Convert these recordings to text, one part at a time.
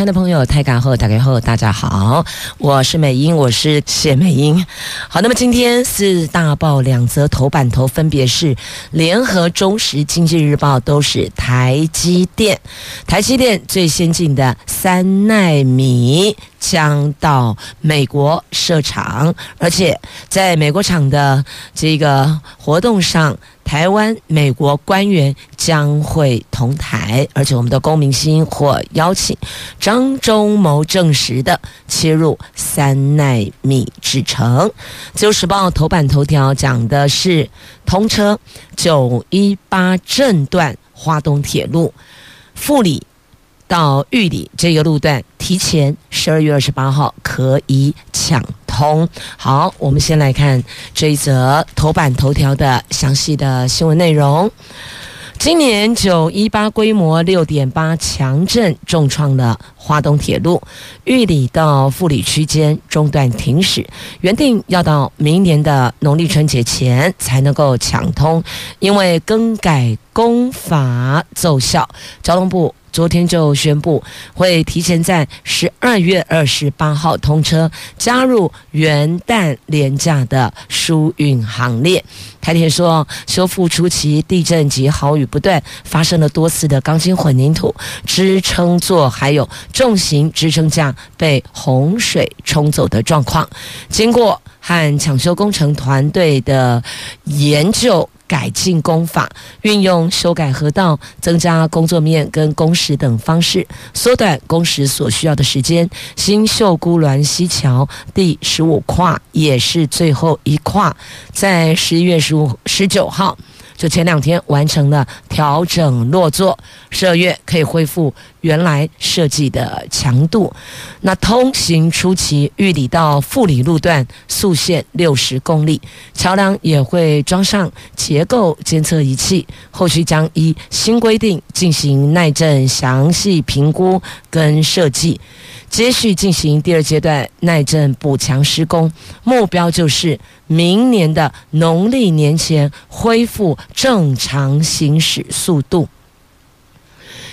亲爱的朋友，台港后打开后，大家好，我是美英，我是谢美英。好，那么今天四大报两则头版头，分别是联合、中时、经济日报，都是台积电。台积电最先进的三奈米将到美国设厂，而且在美国厂的这个活动上。台湾、美国官员将会同台，而且我们的公明星或邀请张忠谋证实的切入三奈米制程。自由时报头版头条讲的是通车九一八镇段花东铁路富里到玉里这个路段，提前十二月二十八号可以抢。通好，我们先来看这一则头版头条的详细的新闻内容。今年九一八规模六点八强震重创了华东铁路，玉里到富里区间中断停驶，原定要到明年的农历春节前才能够抢通，因为更改工法奏效，交通部。昨天就宣布会提前在十二月二十八号通车，加入元旦连假的疏运行列。台铁说，修复初期地震及豪雨不断，发生了多次的钢筋混凝土支撑座还有重型支撑架被洪水冲走的状况。经过和抢修工程团队的研究。改进工法，运用修改河道、增加工作面跟工时等方式，缩短工时所需要的时间。新秀姑峦溪桥第十五跨也是最后一跨，在十一月十五、十九号。就前两天完成了调整落座，十二月可以恢复原来设计的强度。那通行初期，玉里到富里路段速限六十公里，桥梁也会装上结构监测仪器，后续将依新规定进行耐震详细评估跟设计。接续进行第二阶段耐震补强施工，目标就是明年的农历年前恢复正常行驶速度。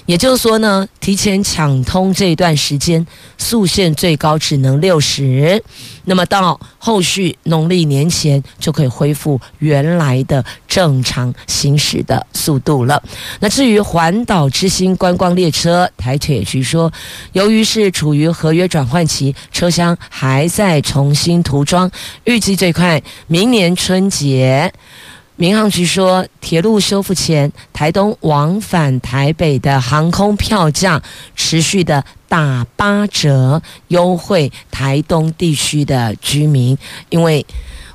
也就是说呢，提前抢通这段时间，速限最高只能六十，那么到后续农历年前就可以恢复原来的正常行驶的速度了。那至于环岛之星观光列车，台铁局说，由于是处于合约转换期，车厢还在重新涂装，预计最快明年春节。民航局说，铁路修复前，台东往返台北的航空票价持续的打八折优惠台东地区的居民，因为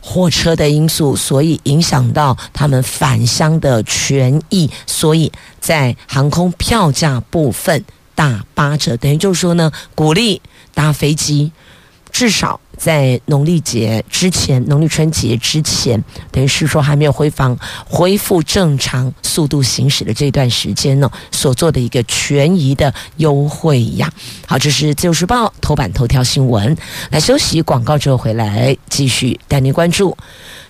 货车的因素，所以影响到他们返乡的权益，所以在航空票价部分打八折，等于就是说呢，鼓励搭飞机，至少。在农历节之前，农历春节之前，等于是说还没有恢复恢复正常速度行驶的这段时间呢，所做的一个权益的优惠呀。好，这是自由时报头版头条新闻。来休息广告之后回来继续带您关注。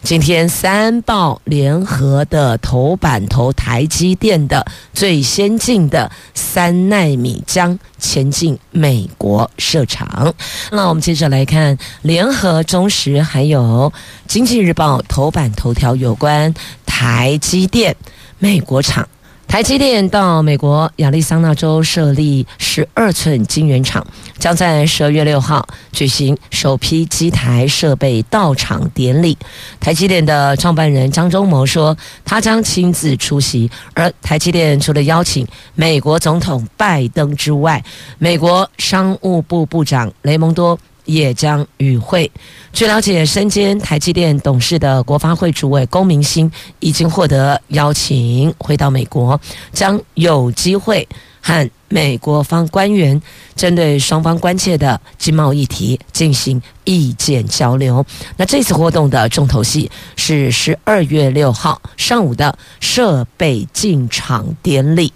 今天三报联合的头版头，台积电的最先进的三纳米将前进美国设厂。那我们接着来看联合、中时还有经济日报头版头条有关台积电美国厂。台积电到美国亚利桑那州设立十二寸晶圆厂，将在十二月六号举行首批机台设备到场典礼。台积电的创办人张忠谋说，他将亲自出席。而台积电除了邀请美国总统拜登之外，美国商务部部长雷蒙多。也将与会。据了解，身兼台积电董事的国发会主委龚明鑫已经获得邀请，回到美国，将有机会和美国方官员针对双方关切的经贸议题进行意见交流。那这次活动的重头戏是十二月六号上午的设备进场典礼。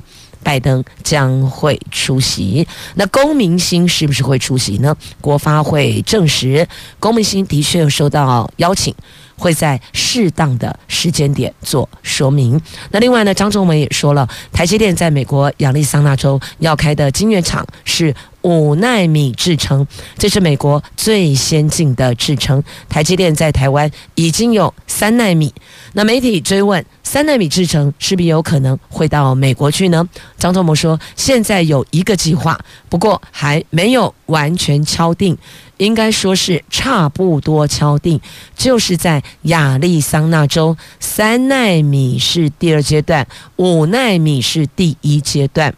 拜登将会出席，那龚明鑫是不是会出席呢？国发会证实，龚明鑫的确有收到邀请，会在适当的时间点做说明。那另外呢，张忠谋也说了，台积电在美国亚利桑那州要开的晶圆厂是五纳米制程，这是美国最先进的制程。台积电在台湾已经有三纳米。那媒体追问，三纳米制程是不是有可能会到美国去呢？张忠谋说，现在有一个计划，不过还没有完全敲定，应该说是差不多敲定，就是在亚利桑那州，三纳米是第二阶段，五纳米是第一阶段。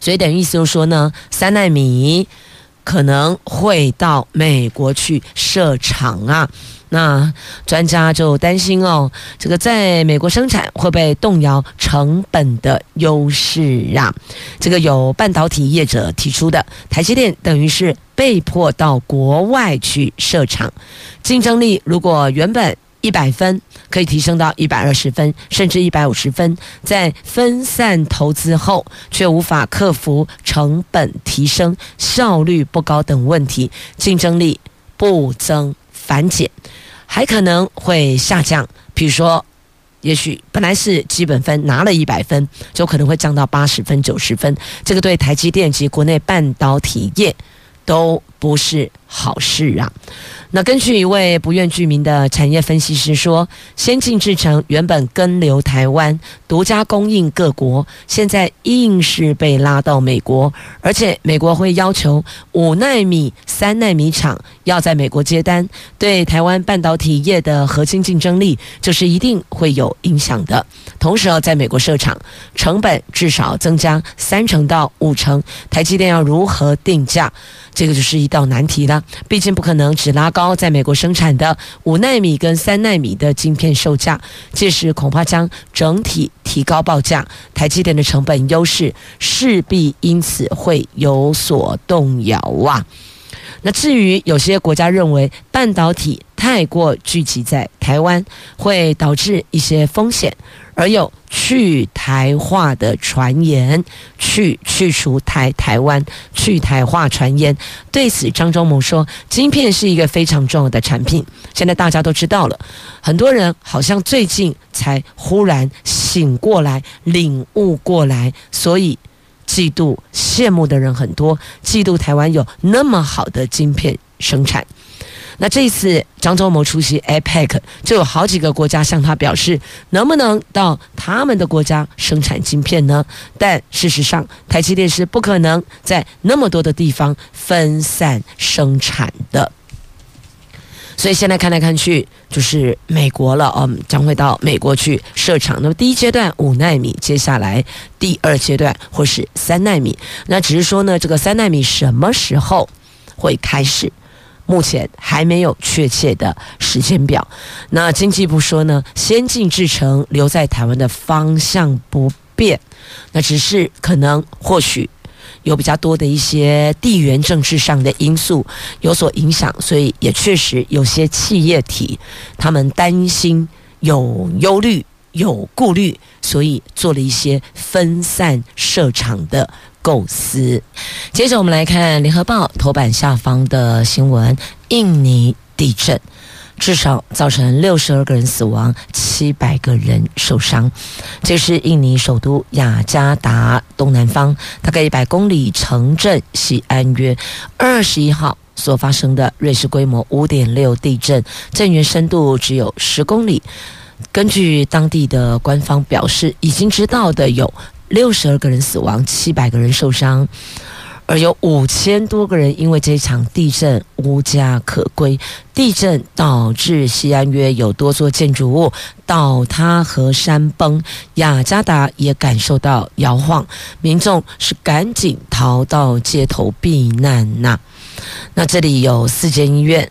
所以等于意思就是说呢，三纳米可能会到美国去设厂啊。那专家就担心哦，这个在美国生产会不会动摇成本的优势啊？这个有半导体业者提出的，台积电等于是被迫到国外去设厂，竞争力如果原本。一百分可以提升到一百二十分，甚至一百五十分。在分散投资后，却无法克服成本提升、效率不高等问题，竞争力不增反减，还可能会下降。比如说，也许本来是基本分拿了一百分，就可能会降到八十分、九十分。这个对台积电及国内半导体业都不是。好事啊。那根据一位不愿具名的产业分析师说，先进制程原本根留台湾，独家供应各国，现在硬是被拉到美国，而且美国会要求五纳米、三纳米厂要在美国接单，对台湾半导体业的核心竞争力就是一定会有影响的。同时要在美国设厂，成本至少增加三成到五成，台积电要如何定价？这个就是一道难题了。毕竟不可能只拉高在美国生产的五纳米跟三纳米的晶片售价，届时恐怕将整体提高报价，台积电的成本优势势必因此会有所动摇啊。那至于有些国家认为半导体太过聚集在台湾，会导致一些风险。而有去台化的传言，去去除台台湾去台化传言。对此，张忠谋说：“晶片是一个非常重要的产品，现在大家都知道了。很多人好像最近才忽然醒过来、领悟过来，所以嫉妒、羡慕的人很多，嫉妒台湾有那么好的晶片生产。”那这一次张忠谋出席 APEC，就有好几个国家向他表示，能不能到他们的国家生产晶片呢？但事实上，台积电是不可能在那么多的地方分散生产的。所以现在看来看去，就是美国了，嗯，将会到美国去设厂。那么第一阶段五纳米，接下来第二阶段或是三纳米。那只是说呢，这个三纳米什么时候会开始？目前还没有确切的时间表。那经济部说呢，先进制程留在台湾的方向不变，那只是可能或许有比较多的一些地缘政治上的因素有所影响，所以也确实有些企业体他们担心有忧虑、有顾虑，所以做了一些分散设厂的。构思。接着我们来看《联合报》头版下方的新闻：印尼地震，至少造成六十二个人死亡，七百个人受伤。这是印尼首都雅加达东南方大概一百公里城镇西安约二十一号所发生的瑞士规模五点六地震，震源深度只有十公里。根据当地的官方表示，已经知道的有。六十二个人死亡，七百个人受伤，而有五千多个人因为这场地震无家可归。地震导致西安约有多座建筑物倒塌和山崩，雅加达也感受到摇晃，民众是赶紧逃到街头避难呐、那这里有四间医院，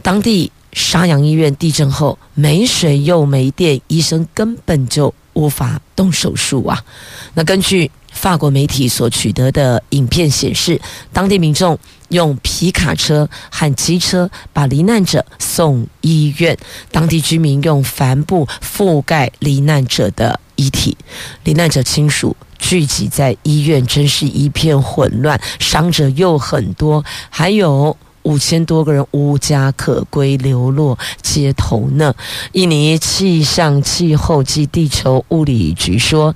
当地沙洋医院地震后没水又没电，医生根本就。无法动手术啊！那根据法国媒体所取得的影片显示，当地民众用皮卡车和机车把罹难者送医院，当地居民用帆布覆盖罹难者的遗体，罹难者亲属聚集在医院，真是一片混乱，伤者又很多，还有。五千多个人无家可归，流落街头呢。印尼气象气候及地球物理局说，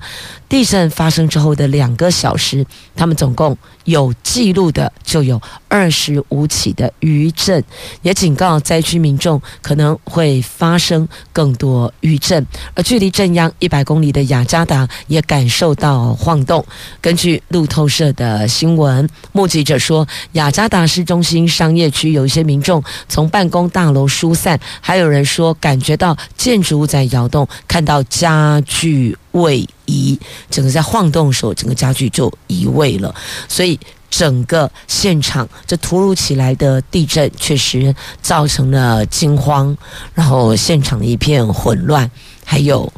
地震发生之后的两个小时，他们总共有记录的就有二十五起的余震，也警告灾区民众可能会发生更多余震。而距离震央一百公里的雅加达也感受到晃动。根据路透社的新闻，目击者说，雅加达市中心商业区有一些民众从办公大楼疏散，还有人说感觉到建筑物在摇动，看到家具。位移，整个在晃动的时候，整个家具就移位了，所以整个现场这突如其来的地震确实造成了惊慌，然后现场一片混乱，还有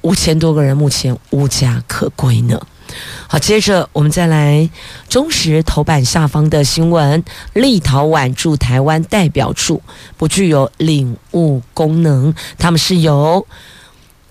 五千多个人目前无家可归呢。好，接着我们再来中时头版下方的新闻：立陶宛驻台湾代表处不具有领务功能，他们是由。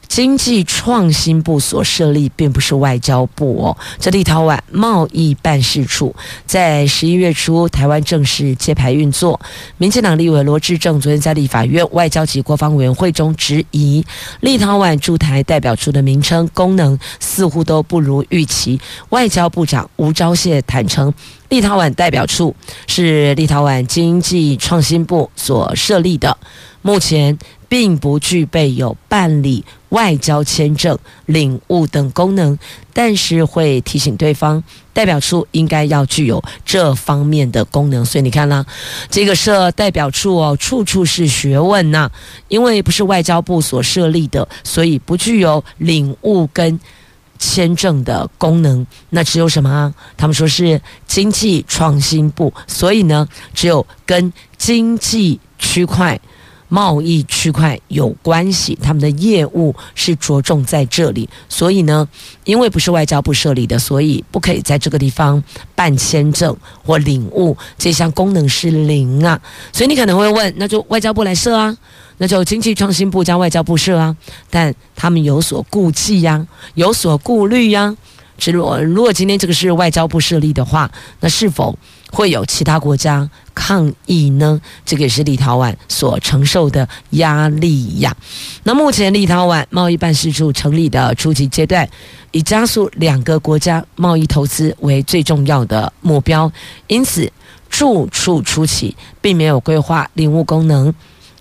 经济创新部所设立，并不是外交部哦。这立陶宛贸易办事处在十一月初，台湾正式揭牌运作。民进党立委罗致政昨天在立法院外交及国防委员会中质疑，立陶宛驻台代表处的名称功能似乎都不如预期。外交部长吴钊燮坦承，立陶宛代表处是立陶宛经济创新部所设立的，目前。并不具备有办理外交签证、领务等功能，但是会提醒对方，代表处应该要具有这方面的功能。所以你看啦，这个设代表处哦，处处是学问呐、因为不是外交部所设立的，所以不具有领务跟签证的功能。那只有什么啊？他们说是经济创新部，所以呢，只有跟经济区块。贸易区块有关系，他们的业务是着重在这里，所以呢，因为不是外交部设立的，所以不可以在这个地方办签证或领物，这项功能是零啊。所以你可能会问，那就外交部来设啊，那就经济创新部加外交部设啊，但他们有所顾忌呀，有所顾虑呀。如果如果今天这个是外交部设立的话，那是否会有其他国家抗议呢？这个也是立陶宛所承受的压力呀。那目前立陶宛贸易办事处成立的初级阶段，以加速两个国家贸易投资为最重要的目标，因此驻处初期并没有规划领务功能。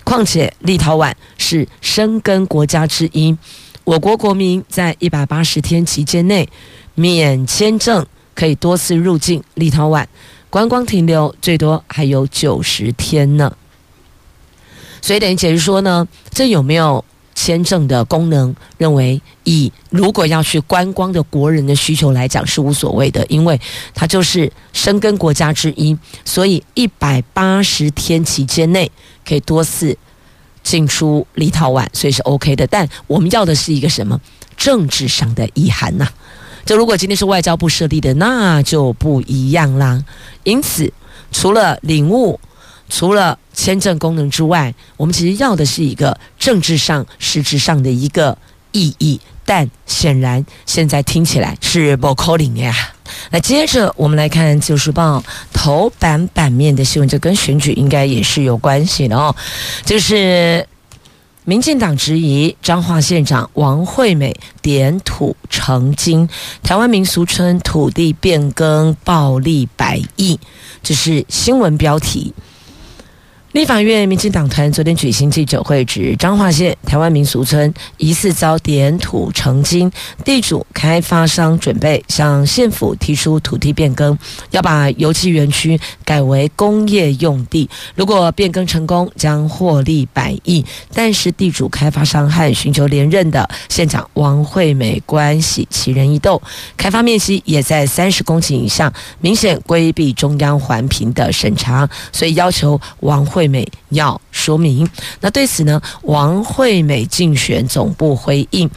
况且立陶宛是申根国家之一，我国国民在一百八十天期间内。免签证可以多次入境立陶宛，观光停留最多还有九十天呢。所以等于解释说呢，这有没有签证的功能？认为以如果要去观光的国人的需求来讲是无所谓的，因为它就是申根国家之一，所以一百八十天期间内可以多次进出立陶宛，所以是 OK 的。但我们要的是一个什么政治上的意涵呢？这如果今天是外交部设立的，那就不一样啦。因此，除了领悟、除了签证功能之外，我们其实要的是一个政治上、实质上的一个意义。但显然，现在听起来是不可能呀。那接着我们来看《自由时报》头版版面的新闻，这跟选举应该也是有关系的哦，就是。民进党质疑彰化县长王惠美点土成金，台湾民俗村土地变更暴力百亿，这是新闻标题。立法院民进党团昨天举行记者会，指彰化县台湾民俗村疑似遭点土成金，地主开发商准备向县府提出土地变更，要把游憩园区改为工业用地。如果变更成功，将获利百亿。但是地主开发商和寻求连任的县长王惠美关系奇人异斗，开发面积也在三十公顷以上，明显规避中央环评的审查，所以要求王惠。美要说明，那对此呢？王惠美竞选总部回应，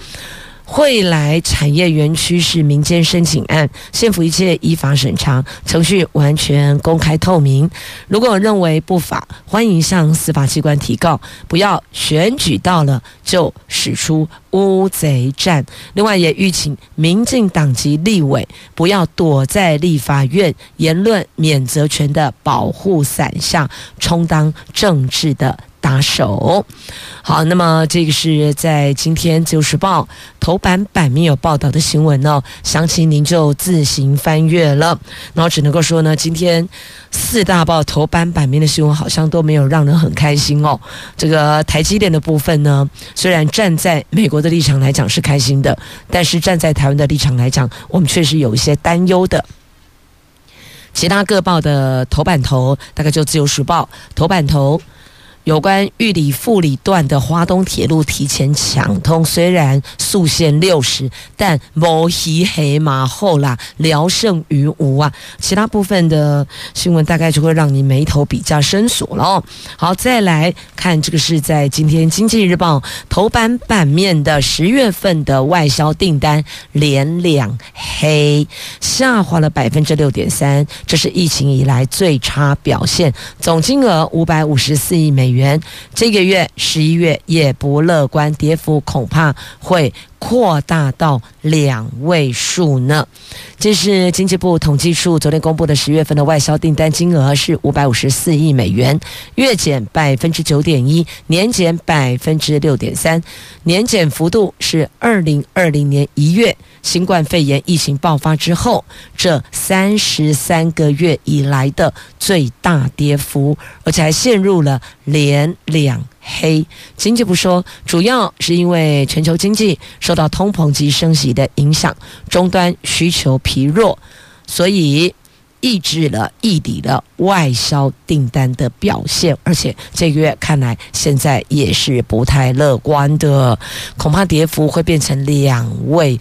惠来产业园区是民间申请案，县府一切依法审查，程序完全公开透明。如果认为不法，欢迎向司法机关提告，不要选举到了就使出乌贼战。另外，也吁请民进党籍立委不要躲在立法院言论免责权的保护伞下，充当政治的打手，好，那么这个是在今天《自由时报》头版版面有报道的新闻哦，详情您就自行翻阅了。然后只能够说呢，今天四大报头版版面的新闻好像都没有让人很开心哦。这个台积电的部分呢，虽然站在美国的立场来讲是开心的，但是站在台湾的立场来讲，我们确实有一些担忧的。其他各报的头版头，大概就《自由时报》头版头。有关玉里富里段的花东铁路提前抢通，虽然速限六十，但摸黑黑马后啦，聊胜于无啊。其他部分的新闻大概就会让你眉头比较深锁了哦。好，再来看这个是在今天经济日报头版版面的十月份的外销订单连两黑，下滑了百分之六点三，这是疫情以来最差表现，总金额五百五十四亿美元。这个月十一月也不乐观，跌幅恐怕会扩大到两位数呢。这是经济部统计处昨天公布的十月份的外销订单金额是五百五十四亿美元，月减百分之九点一，年减百分之六点三，年减幅度是二零二零年一月新冠肺炎疫情爆发之后这三十三个月以来的最大跌幅，而且还陷入了连两黑。经济部说，主要是因为全球经济受到通膨及升息的影响，终端需求疲弱，所以。抑制了、抑制了外销订单的表现，而且这个月看来现在也是不太乐观的，恐怕跌幅会变成两位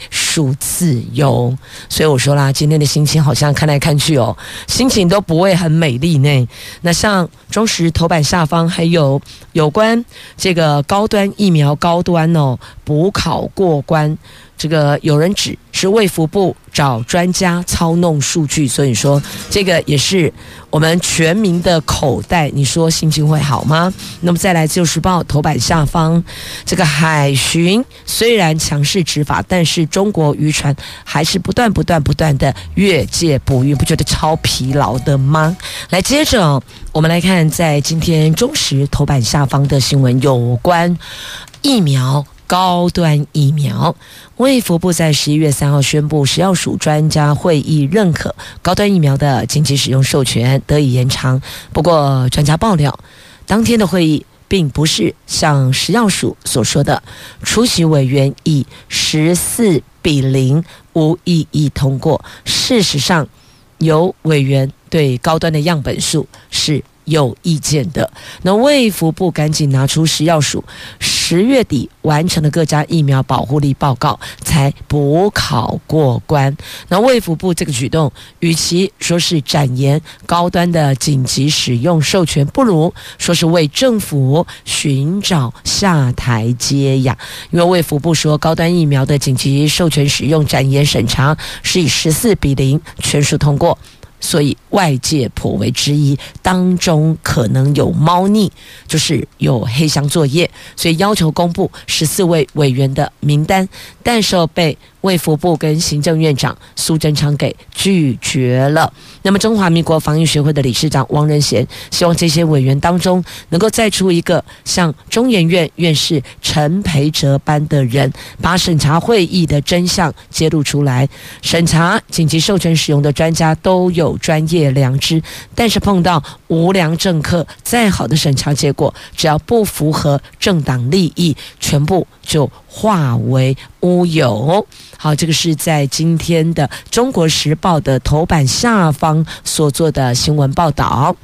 自由。所以我说啦，今天的心情好像看来看去哦，心情都不会很美丽呢。那像中时头版下方还有有关这个高端疫苗高端哦补考过关。这个有人指是卫福部找专家操弄数据，所以说这个也是我们全民的口袋，你说心情会好吗？那么再来，《自由时报》头版下方，这个海巡虽然强势执法，但是中国渔船还是不断不断不断的越界捕鱼，不觉得超疲劳的吗？来，接着我们来看，在今天中时头版下方的新闻，有关疫苗。高端疫苗，卫福部在十一月三号宣布，食药署专家会议认可高端疫苗的紧急使用授权得以延长。不过，专家爆料，当天的会议并不是像食药署所说的，出席委员以十四比零无异议通过。事实上，有委员对高端的样本数是。有意见的，那卫福部赶紧拿出食药署十月底完成了各家疫苗保护力报告，才补考过关。那卫福部这个举动，与其说是展延高端的紧急使用授权，不如说是为政府寻找下台阶呀。因为卫福部说，高端疫苗的紧急授权使用展延审查是以十四比零全数通过。所以外界颇为质疑，当中可能有猫腻，就是有黑箱作业，所以要求公布十四位委员的名单，但是被卫福部跟行政院长苏贞昌给拒绝了。那么中华民国防疫学会的理事长汪仁贤希望这些委员当中能够再出一个像中研院院士陈培哲般的人，把审查会议的真相揭露出来。审查紧急授权使用的专家都有专业良知，但是碰到无良政客，再好的审查结果，只要不符合政党利益，全部就化为乌有。好，这个是在今天的《中国时报》的头版下方所做的新闻报道。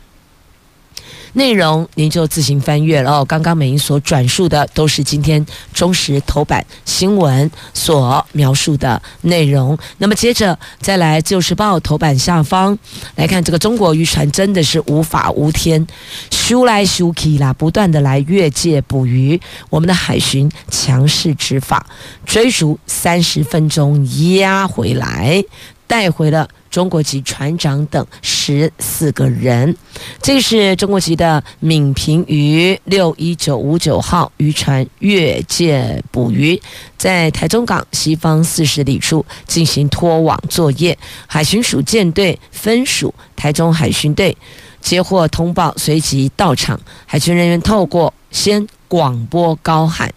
内容您就自行翻阅了哦。刚刚美英所转述的都是今天中时头版新闻所描述的内容。那么接着再来《旧时报》头版下方来看，这个中国渔船真的是无法无天，修来修去啦，不断的来越界捕鱼。我们的海巡强势执法，追逐三十分钟压回来，带回了。中国籍船长等十四个人，这是中国籍的闽平渔六一九五九号渔船越界捕鱼，在台中港西方四十里处进行拖网作业。海巡署舰队分署台中海巡队接获通报，随即到场。海巡人员透过先广播高喊。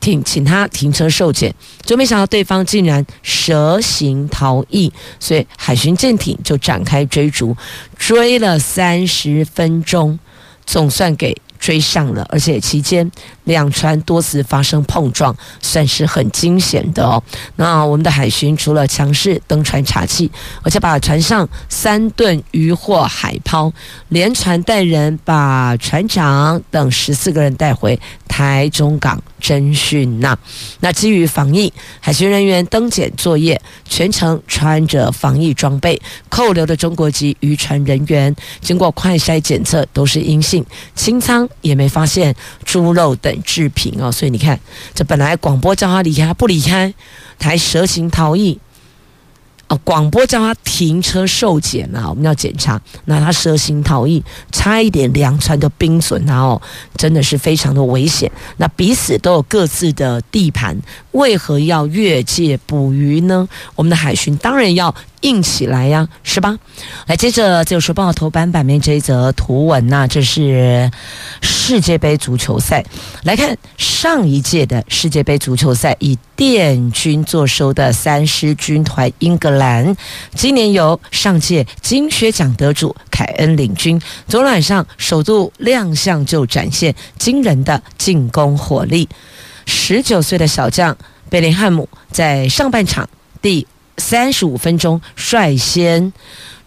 请，请他停车受检，就没想到对方竟然蛇形逃逸，所以海巡舰艇就展开追逐，追了三十分钟，总算给追上了，而且期间两船多次发生碰撞，算是很惊险的哦。那我们的海巡除了强势登船查缉，而且把船上三吨渔获海抛，连船带人把船长等十四个人带回台中港侦讯呐。那基于防疫，海巡人员登检作业，全程穿着防疫装备。扣留的中国籍渔船人员经过快筛检测都是阴性，清仓。也没发现猪肉等制品哦，所以你看，这本来广播叫他离开，他不离开，他还蛇行逃逸。哦，广播叫他停车受检啊，我们要检查，那他蛇行逃逸，差一点两船都冰损，然后真的是非常的危险。那彼此都有各自的地盘，为何要越界捕鱼呢？我们的海巡当然要。硬起来呀，是吧？来，接着《自由时报》头版版面这一则图文呐，这是世界杯足球赛。来看上一届的世界杯足球赛，以殿军坐收的三狮军团英格兰，今年由上届金靴奖得主凯恩领军。昨晚上首度亮相，就展现惊人的进攻火力。十九岁的小将贝林汉姆在上半场第。三十五分钟率先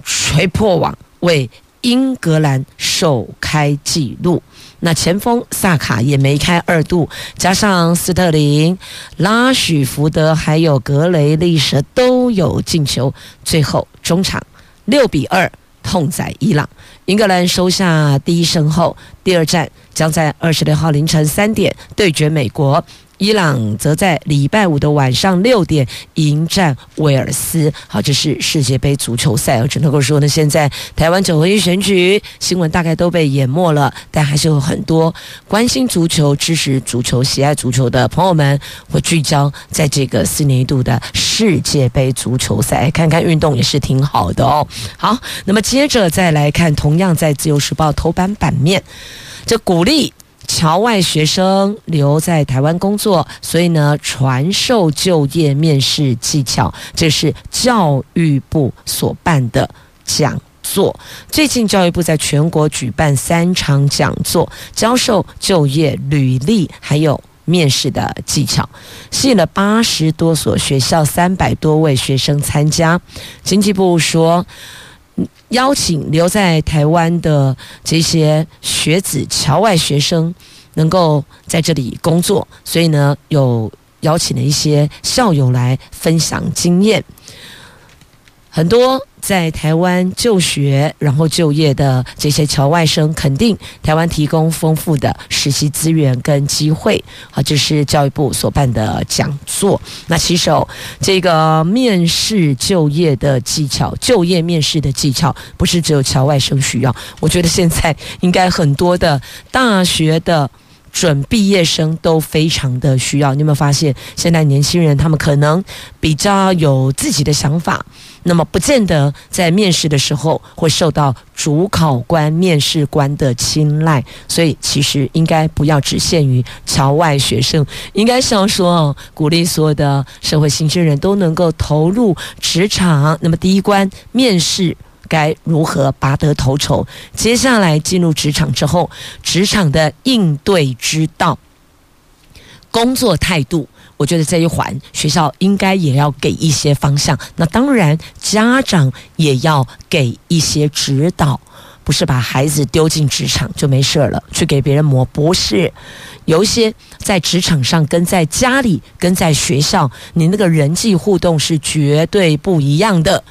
锤破网，为英格兰首开纪录。那前锋萨卡也梅开二度，加上斯特林、拉许福德还有格雷利什都有进球。最后中场六比二痛宰伊朗，英格兰收下第一胜后，第二战将在二十六号凌晨三点对决美国。伊朗则在礼拜五的晚上六点迎战威尔斯。好，这是世界杯足球赛。我只能够说呢，现在台湾九合一选举新闻大概都被淹没了，但还是有很多关心足球、支持足球、喜爱足球的朋友们会聚焦在这个四年一度的世界杯足球赛，看看运动也是挺好的哦。好，那么接着再来看，同样在《自由时报》头版版面，这鼓励。侨外学生留在台湾工作，所以呢，传授就业面试技巧，这是教育部所办的讲座。最近，教育部在全国举办三场讲座，教授就业履历还有面试的技巧，吸引了八十多所学校、三百多位学生参加。经济部说。邀请留在台湾的这些学子、侨外学生能够在这里工作，所以呢，有邀请了一些校友来分享经验，很多。在台湾就学，然后就业的这些侨外生，肯定台湾提供丰富的实习资源跟机会。好，这是教育部所办的讲座。那其实这个面试就业的技巧，就业面试的技巧，不是只有侨外生需要。我觉得现在应该很多的大学的准毕业生都非常的需要。你有没有发现，现在年轻人他们可能比较有自己的想法？那么不见得在面试的时候会受到主考官、面试官的青睐，所以其实应该不要只限于侨外学生，应该是要说鼓励所有的社会新鲜人都能够投入职场。那么第一关面试该如何拔得头筹？接下来进入职场之后，职场的应对之道、工作态度。我觉得这一环学校应该也要给一些方向，那当然家长也要给一些指导，不是把孩子丢进职场就没事了，去给别人磨，不是。有一些在职场上跟在家里、跟在学校，你那个人际互动是绝对不一样的。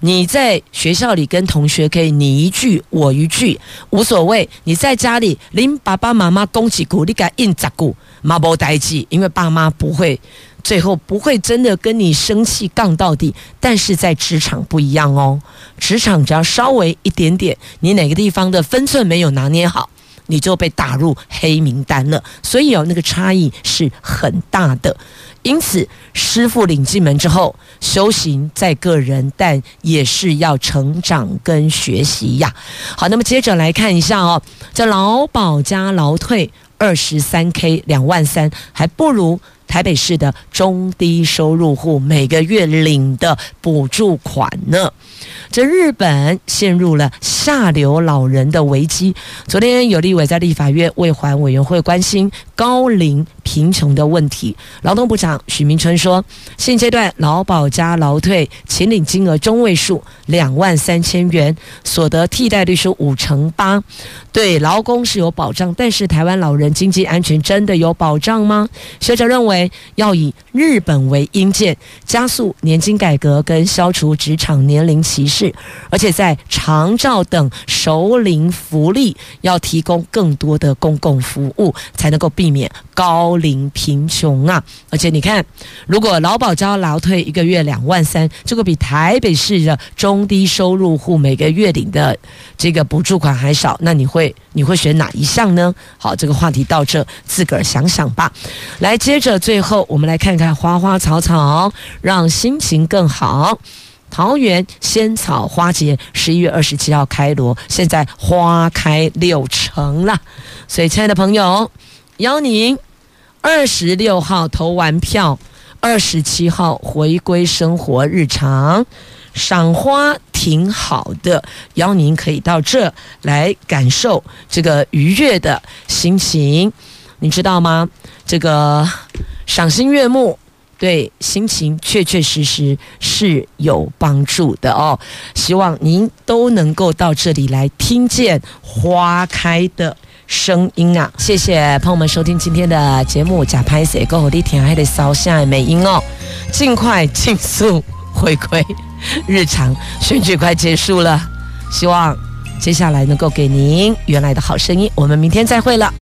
你在学校里跟同学可以你一句我一句无所谓，你在家里拎爸爸妈妈恭喜鼓励给印扎鼓，妈不呆记，因为爸妈不会。最后不会真的跟你生气杠到底，但是在职场不一样哦。职场只要稍微一点点，你哪个地方的分寸没有拿捏好，你就被打入黑名单了。所以哦，那个差异是很大的。因此，师傅领进门之后，修行在个人，但也是要成长跟学习呀。好，那么接着来看一下哦，这劳保加劳退二十三 K 两万三，还不如。台北市的中低收入户每个月领的补助款呢？这日本陷入了下流老人的危机。昨天有立委在立法院卫环委员会关心高龄贫穷的问题。劳动部长许明春说，现阶段劳保加劳退请领金额中位数两万三千元，所得替代率是五成八，对劳工是有保障。但是台湾老人经济安全真的有保障吗？学者认为要以日本为鹰鉴，加速年金改革跟消除职场年龄歧视。而且在长照等熟龄福利，要提供更多的公共服务，才能够避免高龄贫穷啊！而且你看，如果劳保交劳退一个月两万三，这个比台北市的中低收入户每个月领的这个补助款还少，那你会你会选哪一项呢？好，这个话题到这，自个儿想想吧。来，接着最后我们来看看花花草草，让心情更好。桃园仙草花节十一月二十七号开锣，现在花开六成了，所以亲爱的朋友，邀您二十六号投完票，二十七号回归生活日常，赏花挺好的，邀您可以到这来感受这个愉悦的心情，你知道吗？这个赏心悦目。对心情确确实实是有帮助的哦，希望您都能够到这里来听见花开的声音啊！谢谢朋友们收听今天的节目，假拍摄够好的天还得烧下美音哦，尽快尽速回归日常，选举快结束了，希望接下来能够给您原来的好声音，我们明天再会了。